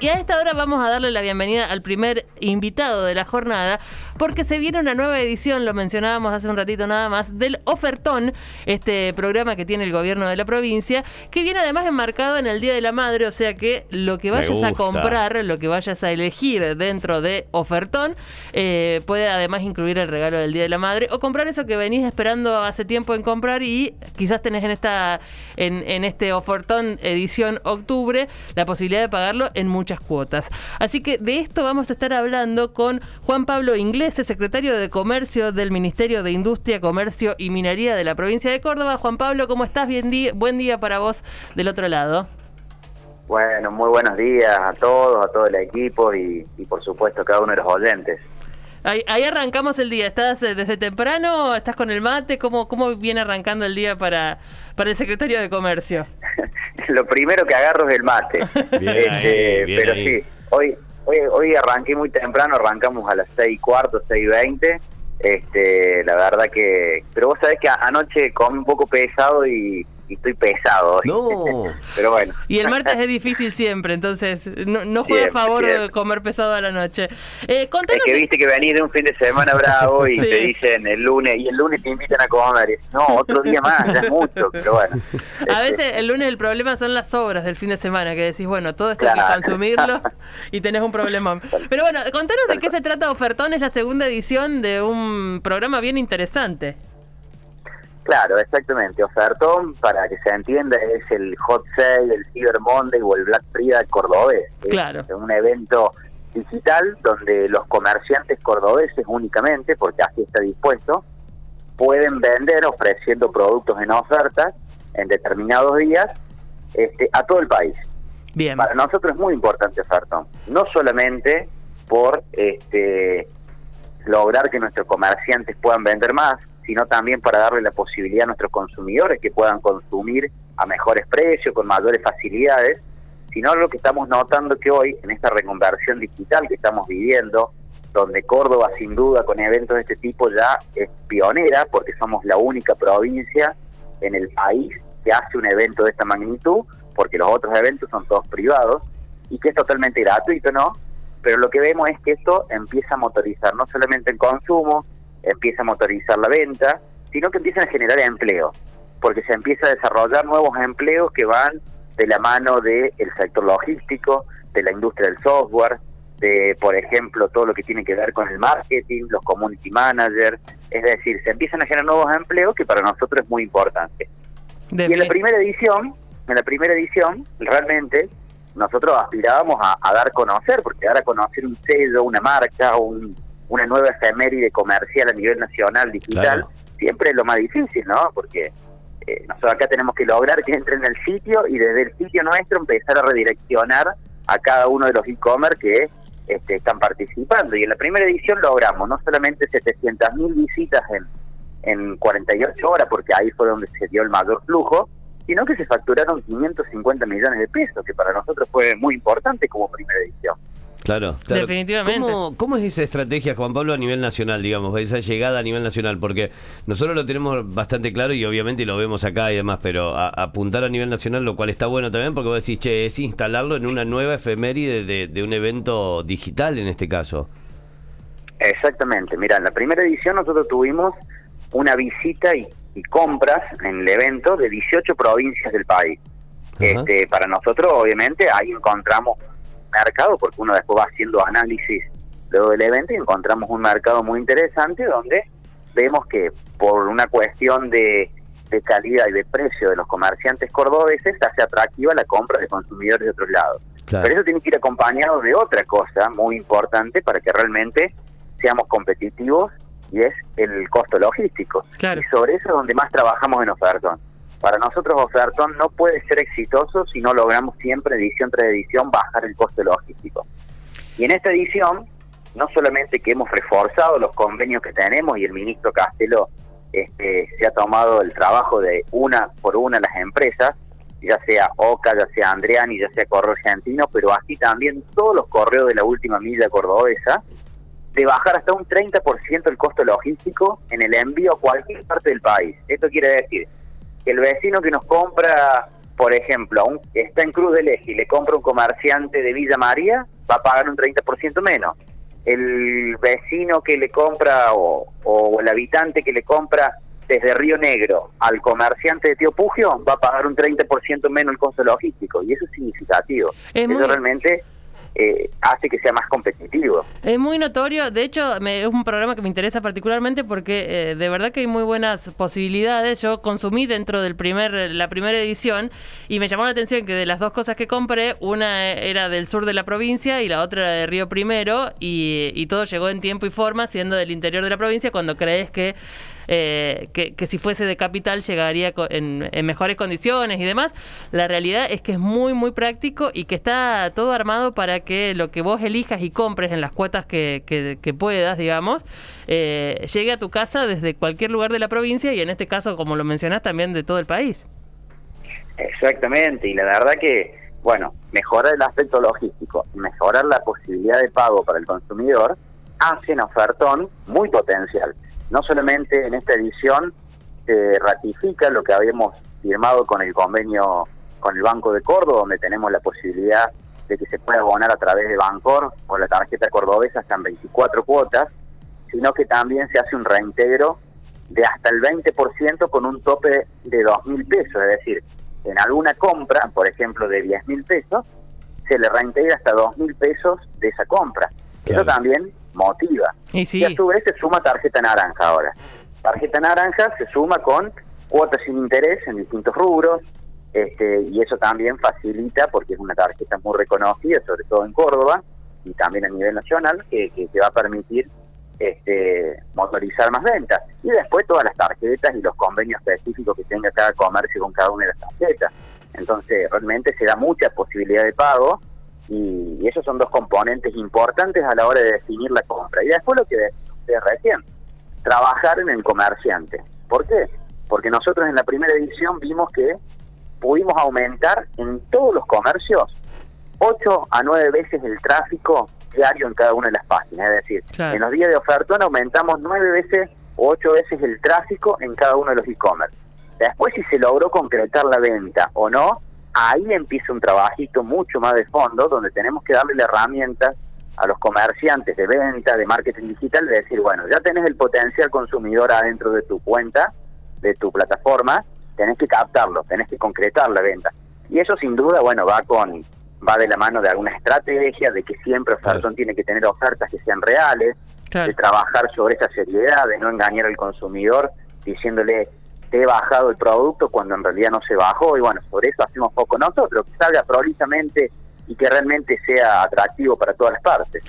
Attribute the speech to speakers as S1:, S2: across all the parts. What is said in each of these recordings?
S1: Y a esta hora vamos a darle la bienvenida al primer invitado de la jornada, porque se viene una nueva edición, lo mencionábamos hace un ratito nada más, del Ofertón, este programa que tiene el gobierno de la provincia, que viene además enmarcado en el Día de la Madre, o sea que lo que vayas a comprar, lo que vayas a elegir dentro de Ofertón, eh, puede además incluir el regalo del Día de la Madre, o comprar eso que venís esperando hace tiempo en comprar y quizás tenés en esta en, en este Ofertón edición octubre la posibilidad de pagarlo en muchos cuotas. Así que de esto vamos a estar hablando con Juan Pablo Inglés, secretario de Comercio del Ministerio de Industria, Comercio y Minería de la provincia de Córdoba. Juan Pablo, ¿cómo estás? Bien buen día para vos del otro lado.
S2: Bueno, muy buenos días a todos, a todo el equipo y, por supuesto a cada uno de los oyentes.
S1: Ahí, arrancamos el día. ¿Estás eh, desde temprano? ¿Estás con el mate? ¿Cómo, cómo viene arrancando el día para, para el secretario de Comercio?
S2: lo primero que agarro es el mate. Este, pero sí, hoy, hoy, hoy arranqué muy temprano, arrancamos a las seis y cuarto, seis y veinte. Este, la verdad que, pero vos sabés que anoche comí un poco pesado y y estoy pesado.
S1: No.
S2: Pero bueno.
S1: Y el martes es difícil siempre, entonces no, no juega a favor de comer pesado a la noche.
S2: Eh, es que viste que venís de un fin de semana bravo y te dicen el lunes, y el lunes te invitan a comer. No, otro día más, ya es mucho, pero bueno.
S1: A este. veces el lunes el problema son las obras del fin de semana, que decís, bueno, todo esto hay que consumirlo y tenés un problema. Pero bueno, contanos de qué se trata Ofertón, es la segunda edición de un programa bien interesante.
S2: Claro, exactamente. Ofertón, para que se entienda, es el Hot Sale, el Cyber Monday o el Black Friday cordobés.
S1: Claro.
S2: Es un evento digital donde los comerciantes cordobeses únicamente, porque así está dispuesto, pueden vender ofreciendo productos en oferta en determinados días este, a todo el país.
S1: Bien.
S2: Para nosotros es muy importante Ofertón, no solamente por este, lograr que nuestros comerciantes puedan vender más, sino también para darle la posibilidad a nuestros consumidores que puedan consumir a mejores precios, con mayores facilidades, sino lo que estamos notando que hoy, en esta reconversión digital que estamos viviendo, donde Córdoba sin duda con eventos de este tipo ya es pionera, porque somos la única provincia en el país que hace un evento de esta magnitud, porque los otros eventos son todos privados, y que es totalmente gratuito, ¿no? Pero lo que vemos es que esto empieza a motorizar no solamente el consumo, empieza a motorizar la venta, sino que empiezan a generar empleo, porque se empieza a desarrollar nuevos empleos que van de la mano del sector logístico, de la industria del software, de, por ejemplo, todo lo que tiene que ver con el marketing, los community managers, es decir, se empiezan a generar nuevos empleos que para nosotros es muy importante. y en la primera edición, en la primera edición, realmente nosotros aspirábamos a, a dar a conocer, porque dar a conocer un sello, una marca, un, una nueva efeméride comercial a nivel nacional, digital, siempre es lo más difícil, ¿no? Porque eh, nosotros acá tenemos que lograr que entren en el sitio y desde el sitio nuestro empezar a redireccionar a cada uno de los e-commerce que este, están participando. Y en la primera edición logramos no solamente 700.000 visitas en, en 48 horas, porque ahí fue donde se dio el mayor flujo, sino que se facturaron 550 millones de pesos, que para nosotros fue muy importante como primera edición.
S3: Claro,
S1: Definitivamente.
S3: ¿Cómo, es esa estrategia, Juan Pablo, a nivel nacional, digamos, esa llegada a nivel nacional? Porque nosotros lo tenemos bastante claro y obviamente lo vemos acá y demás, pero apuntar a nivel nacional, lo cual está bueno también, porque vos decís, che, es instalarlo en una nueva efeméride de, un evento digital en este caso.
S2: Exactamente, mira, en la primera edición nosotros tuvimos una visita y, compras en el evento de 18 provincias del país. Este, para nosotros, obviamente, ahí encontramos mercado, porque uno después va haciendo análisis luego del evento y encontramos un mercado muy interesante donde vemos que por una cuestión de, calidad y de precio de los comerciantes cordobeses hace atractiva la compra de consumidores de otros lados. Pero eso tiene que ir acompañado de otra cosa muy importante para que realmente seamos competitivos y es el costo logístico. Y sobre eso es donde más trabajamos en Ofertón. Para nosotros Ofertón no puede ser exitoso si no logramos siempre edición tras edición bajar el coste logístico. Y en esta edición, no solamente que hemos reforzado los convenios que tenemos y el ministro Castelo este, se ha tomado el trabajo de una por una las empresas, ya sea OCA, ya sea Andreani, ya sea Correo Argentino, pero así también todos los correos de la última milla cordobesa, de bajar hasta un 30% el costo logístico en el envío a cualquier parte del país. Esto quiere decir que el vecino que nos compra, por ejemplo, un, está en Cruz del Eje y le compra un comerciante de Villa María, va a pagar un 30% menos. El vecino que le compra o, o el habitante que le compra desde Río Negro al comerciante de Tío Pugio va a pagar un 30% menos el costo logístico y eso es significativo. eso realmente eh, hace que sea más competitivo.
S1: Es muy notorio, de hecho es un programa que me interesa particularmente porque eh, de verdad que hay muy buenas posibilidades. Yo consumí dentro del primer la primera edición y me llamó la atención que de las dos cosas que compré, una era del sur de la provincia y la otra era de Río Primero y, y todo llegó en tiempo y forma siendo del interior de la provincia cuando crees que eh, que, si fuese de capital llegaría en, mejores condiciones y demás. La realidad es que es muy, muy práctico y que está todo armado para que lo que vos elijas y compres en las cuotas que, que, puedas, digamos, eh, llegue a tu casa desde cualquier lugar de la provincia y en este caso, como lo mencionás, también de todo el país.
S2: Exactamente, y la verdad que, bueno, mejorar el aspecto logístico, mejorar la posibilidad de pago para el consumidor, hacen ofertón muy potencial no solamente en esta edición se ratifica lo que habíamos firmado con el convenio con el Banco de Córdoba, donde tenemos la posibilidad de que se pueda abonar a través de Bancor o la tarjeta cordobesa hasta en 24 cuotas, sino que también se hace un reintegro de hasta el 20% con un tope de 2 mil pesos, es decir, en alguna compra, por ejemplo, de 10 mil pesos, se le reintegra hasta 2 mil pesos de esa compra. Eso también motiva. Y, a su vez se suma tarjeta naranja ahora. Tarjeta naranja se suma con cuotas sin interés en distintos rubros, este, y eso también facilita, porque es una tarjeta muy reconocida, sobre todo en Córdoba, y también a nivel nacional, que, que, va a permitir este, motorizar más ventas. Y después todas las tarjetas y los convenios específicos que tenga cada comercio con cada una de las tarjetas. Entonces, realmente se da mucha posibilidad de pago y, esos son dos componentes importantes a la hora de definir la compra. Y después lo que ustedes recién, trabajar en el comerciante. ¿Por qué? Porque nosotros en la primera edición vimos que pudimos aumentar en todos los comercios 8 a 9 veces el tráfico diario en cada una de las páginas. Es decir, en los días de ofertón aumentamos 9 veces o 8 veces el tráfico en cada uno de los e-commerce. Después, si se logró concretar la venta o no, ahí empieza un trabajito mucho más de fondo, donde tenemos que darle la herramienta a los comerciantes de venta, de marketing digital, de decir, bueno, ya tenés el potencial consumidor adentro de tu cuenta, de tu plataforma, tenés que captarlo, tenés que concretar la venta. Y eso sin duda, bueno, va con va de la mano de alguna estrategia, de que siempre Ofertón tiene que tener ofertas que sean reales, de trabajar sobre esa seriedad, de no engañar al consumidor diciéndole he bajado el producto cuando en realidad no se bajó y bueno, por eso hacemos poco nosotros, que salga prolijamente y que realmente sea atractivo para todas las partes.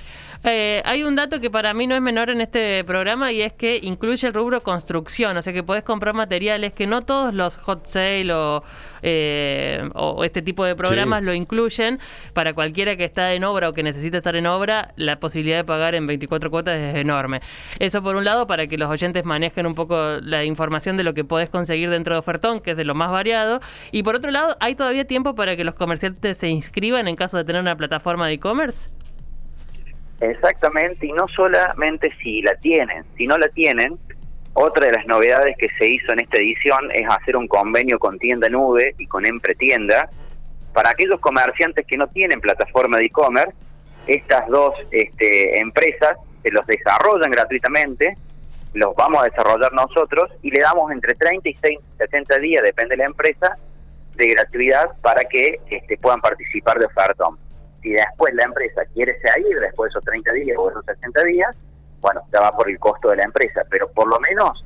S1: Eh, hay un dato que para mí no es menor en este programa y es que incluye el rubro construcción, o sea que podés comprar materiales que no todos los hot sale o, eh, este tipo de programas lo incluyen. Para cualquiera que está en obra o que necesita estar en obra, la posibilidad de pagar en 24 cuotas es enorme. Eso por un lado, para que los oyentes manejen un poco la información de lo que podés conseguir dentro de Ofertón, que es de lo más variado. Y por otro lado, hay todavía tiempo para que los comerciantes se inscriban en caso de tener una plataforma de e-commerce.
S2: Exactamente, y no solamente si la tienen, si no la tienen, otra de las novedades que se hizo en esta edición es hacer un convenio con Tienda Nube y con Empretienda para aquellos comerciantes que no tienen plataforma de e-commerce, estas dos este, empresas se los desarrollan gratuitamente, los vamos a desarrollar nosotros y le damos entre 30 y 60 días, depende de la empresa, de gratuidad para que este, puedan participar de Ofertón. Si después la empresa quiere seguir después de esos 30 días o esos 60 días, bueno, ya va por el costo de la empresa, pero por lo menos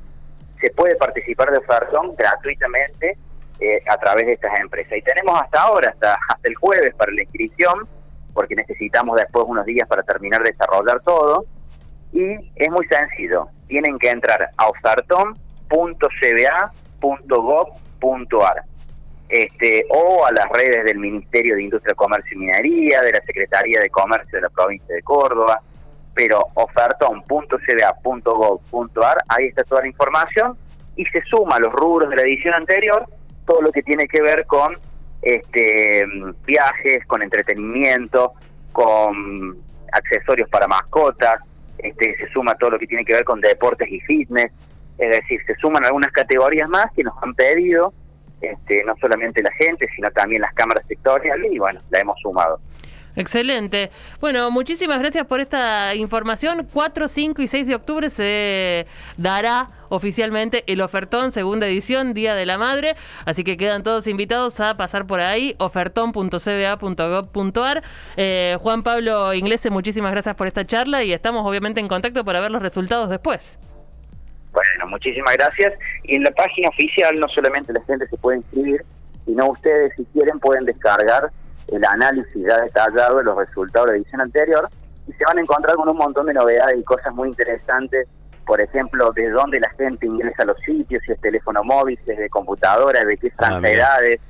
S2: se puede participar de ofertón gratuitamente eh, a través de estas empresas. Y tenemos hasta ahora, hasta, hasta el jueves para la inscripción, porque necesitamos después unos días para terminar de desarrollar todo. Y es muy sencillo, tienen que entrar a ofertón.cba.gov.ar este, o a las redes del Ministerio de Industria, Comercio y Minería, de la Secretaría de Comercio de la provincia de Córdoba, pero ofertón.cda.gov.ar, ahí está toda la información y se suma a los rubros de la edición anterior todo lo que tiene que ver con este viajes, con entretenimiento, con accesorios para mascotas, este, se suma todo lo que tiene que ver con deportes y fitness, es decir, se suman algunas categorías más que nos han pedido, este, no solamente la gente, sino también las cámaras sectoriales, y bueno, la hemos sumado.
S1: Excelente. Bueno, muchísimas gracias por esta información. 4, 5 y 6 de octubre se dará oficialmente el ofertón, segunda edición, Día de la Madre. Así que quedan todos invitados a pasar por ahí, ofertón.cba.gov.ar. Eh, Juan Pablo Inglese, muchísimas gracias por esta charla y estamos obviamente en contacto para ver los resultados después.
S2: Bueno, muchísimas gracias. Y en la página oficial no solamente la gente se puede inscribir, sino ustedes si quieren pueden descargar el análisis ya detallado de los resultados de la edición anterior y se van a encontrar con un montón de novedades y cosas muy interesantes, por ejemplo, de dónde la gente ingresa a los sitios, si es teléfono móvil, si es de computadora, de qué
S3: Ah,
S2: franquedades,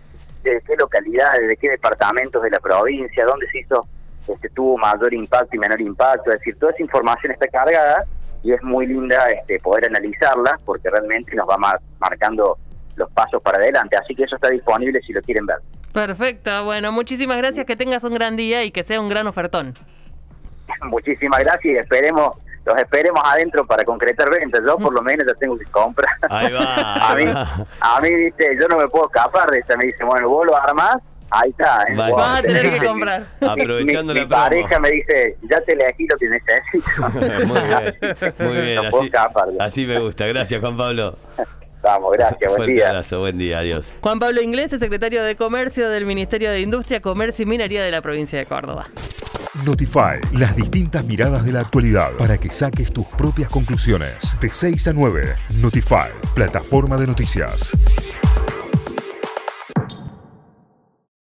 S2: de qué localidades, de qué departamentos de la provincia, dónde se hizo, este, tuvo mayor impacto y menor impacto, es decir, toda esa información está cargada y es muy linda este, poder analizarla porque realmente nos va mar- marcando los pasos para adelante, así que eso está disponible si lo quieren ver.
S1: Perfecto. Bueno, muchísimas gracias. Que tengas un gran día y que sea un gran ofertón.
S2: Muchísimas gracias y esperemos, los esperemos adentro para concretar ventas. Yo por lo menos ya tengo que comprar.
S3: Ahí va,
S2: a mí,
S3: va.
S2: a mí, viste, yo no me puedo escapar de esa. Me dice, bueno, vos lo armás, ahí está. ¿eh?
S3: Vale.
S1: Vas a tener que comprar.
S2: Mi-
S3: Aprovechando
S2: mi,
S3: la
S2: mi
S3: promo.
S2: pareja me dice, ya te elegí lo que necesito.
S3: Muy bien, muy bien.
S2: No
S3: así me gusta. Gracias, Juan Pablo.
S2: Vamos, gracias, buen
S3: Fuerte
S2: día.
S3: abrazo, buen día, adiós.
S1: Juan Pablo Inglés, secretario de Comercio del Ministerio de Industria, Comercio y Minería de la provincia de Córdoba.
S4: Notify, las distintas miradas de la actualidad para que saques tus propias conclusiones. De 6 a 9, Notify, plataforma de noticias.